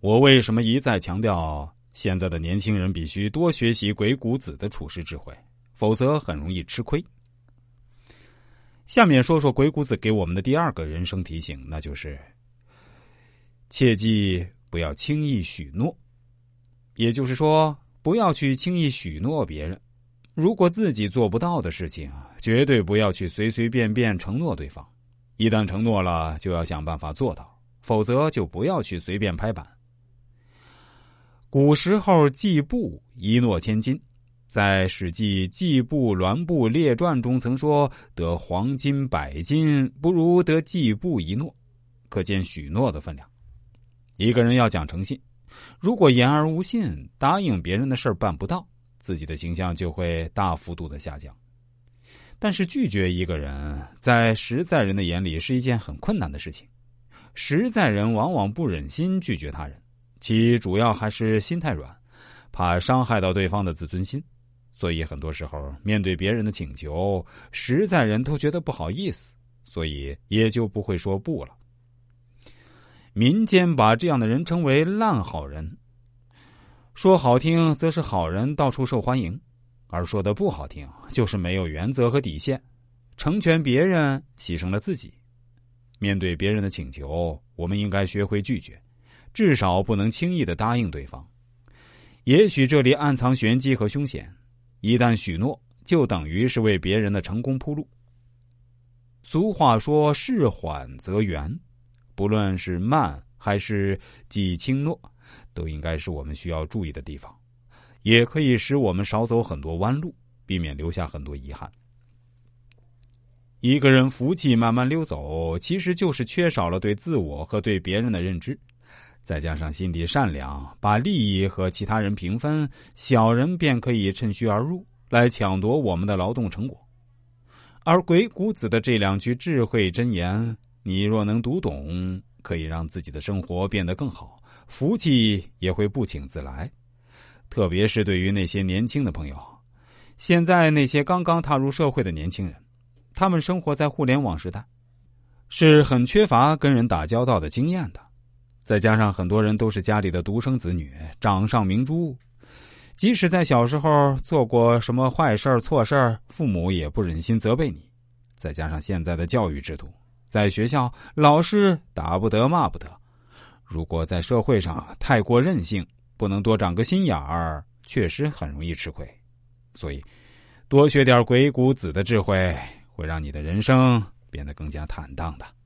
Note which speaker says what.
Speaker 1: 我为什么一再强调现在的年轻人必须多学习鬼谷子的处世智慧，否则很容易吃亏。下面说说鬼谷子给我们的第二个人生提醒，那就是切记不要轻易许诺，也就是说，不要去轻易许诺别人。如果自己做不到的事情，绝对不要去随随便便承诺对方。一旦承诺了，就要想办法做到，否则就不要去随便拍板。古时候季布一诺千金，在《史记·季布栾布列传》中曾说：“得黄金百金，不如得季布一诺。”可见许诺的分量。一个人要讲诚信，如果言而无信，答应别人的事儿办不到，自己的形象就会大幅度的下降。但是拒绝一个人，在实在人的眼里是一件很困难的事情。实在人往往不忍心拒绝他人。其主要还是心太软，怕伤害到对方的自尊心，所以很多时候面对别人的请求，实在人都觉得不好意思，所以也就不会说不了。民间把这样的人称为“烂好人”，说好听则是好人到处受欢迎，而说的不好听就是没有原则和底线，成全别人牺牲了自己。面对别人的请求，我们应该学会拒绝。至少不能轻易的答应对方，也许这里暗藏玄机和凶险。一旦许诺，就等于是为别人的成功铺路。俗话说：“事缓则圆”，不论是慢还是记轻诺，都应该是我们需要注意的地方，也可以使我们少走很多弯路，避免留下很多遗憾。一个人福气慢慢溜走，其实就是缺少了对自我和对别人的认知。再加上心地善良，把利益和其他人平分，小人便可以趁虚而入，来抢夺我们的劳动成果。而鬼谷子的这两句智慧箴言，你若能读懂，可以让自己的生活变得更好，福气也会不请自来。特别是对于那些年轻的朋友，现在那些刚刚踏入社会的年轻人，他们生活在互联网时代，是很缺乏跟人打交道的经验的。再加上很多人都是家里的独生子女，掌上明珠，即使在小时候做过什么坏事错事父母也不忍心责备你。再加上现在的教育制度，在学校老师打不得骂不得，如果在社会上太过任性，不能多长个心眼儿，确实很容易吃亏。所以，多学点鬼谷子的智慧，会让你的人生变得更加坦荡的。